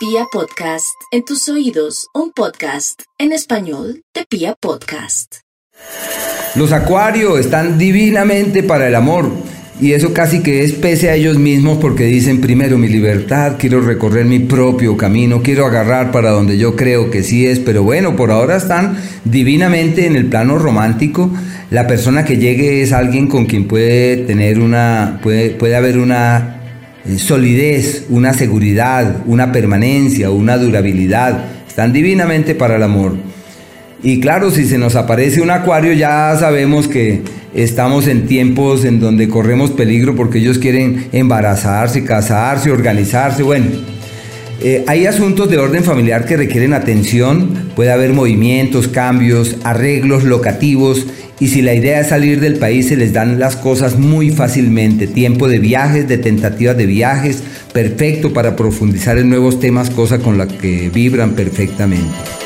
Pia Podcast, en tus oídos, un podcast en español de Pia Podcast. Los acuarios están divinamente para el amor. Y eso casi que es pese a ellos mismos porque dicen primero mi libertad, quiero recorrer mi propio camino, quiero agarrar para donde yo creo que sí es, pero bueno, por ahora están divinamente en el plano romántico. La persona que llegue es alguien con quien puede tener una, puede, puede haber una eh, solidez, una seguridad, una permanencia, una durabilidad. Están divinamente para el amor. Y claro, si se nos aparece un acuario ya sabemos que estamos en tiempos en donde corremos peligro porque ellos quieren embarazarse, casarse, organizarse. Bueno, eh, hay asuntos de orden familiar que requieren atención, puede haber movimientos, cambios, arreglos locativos y si la idea es salir del país se les dan las cosas muy fácilmente. Tiempo de viajes, de tentativas de viajes, perfecto para profundizar en nuevos temas, cosa con la que vibran perfectamente.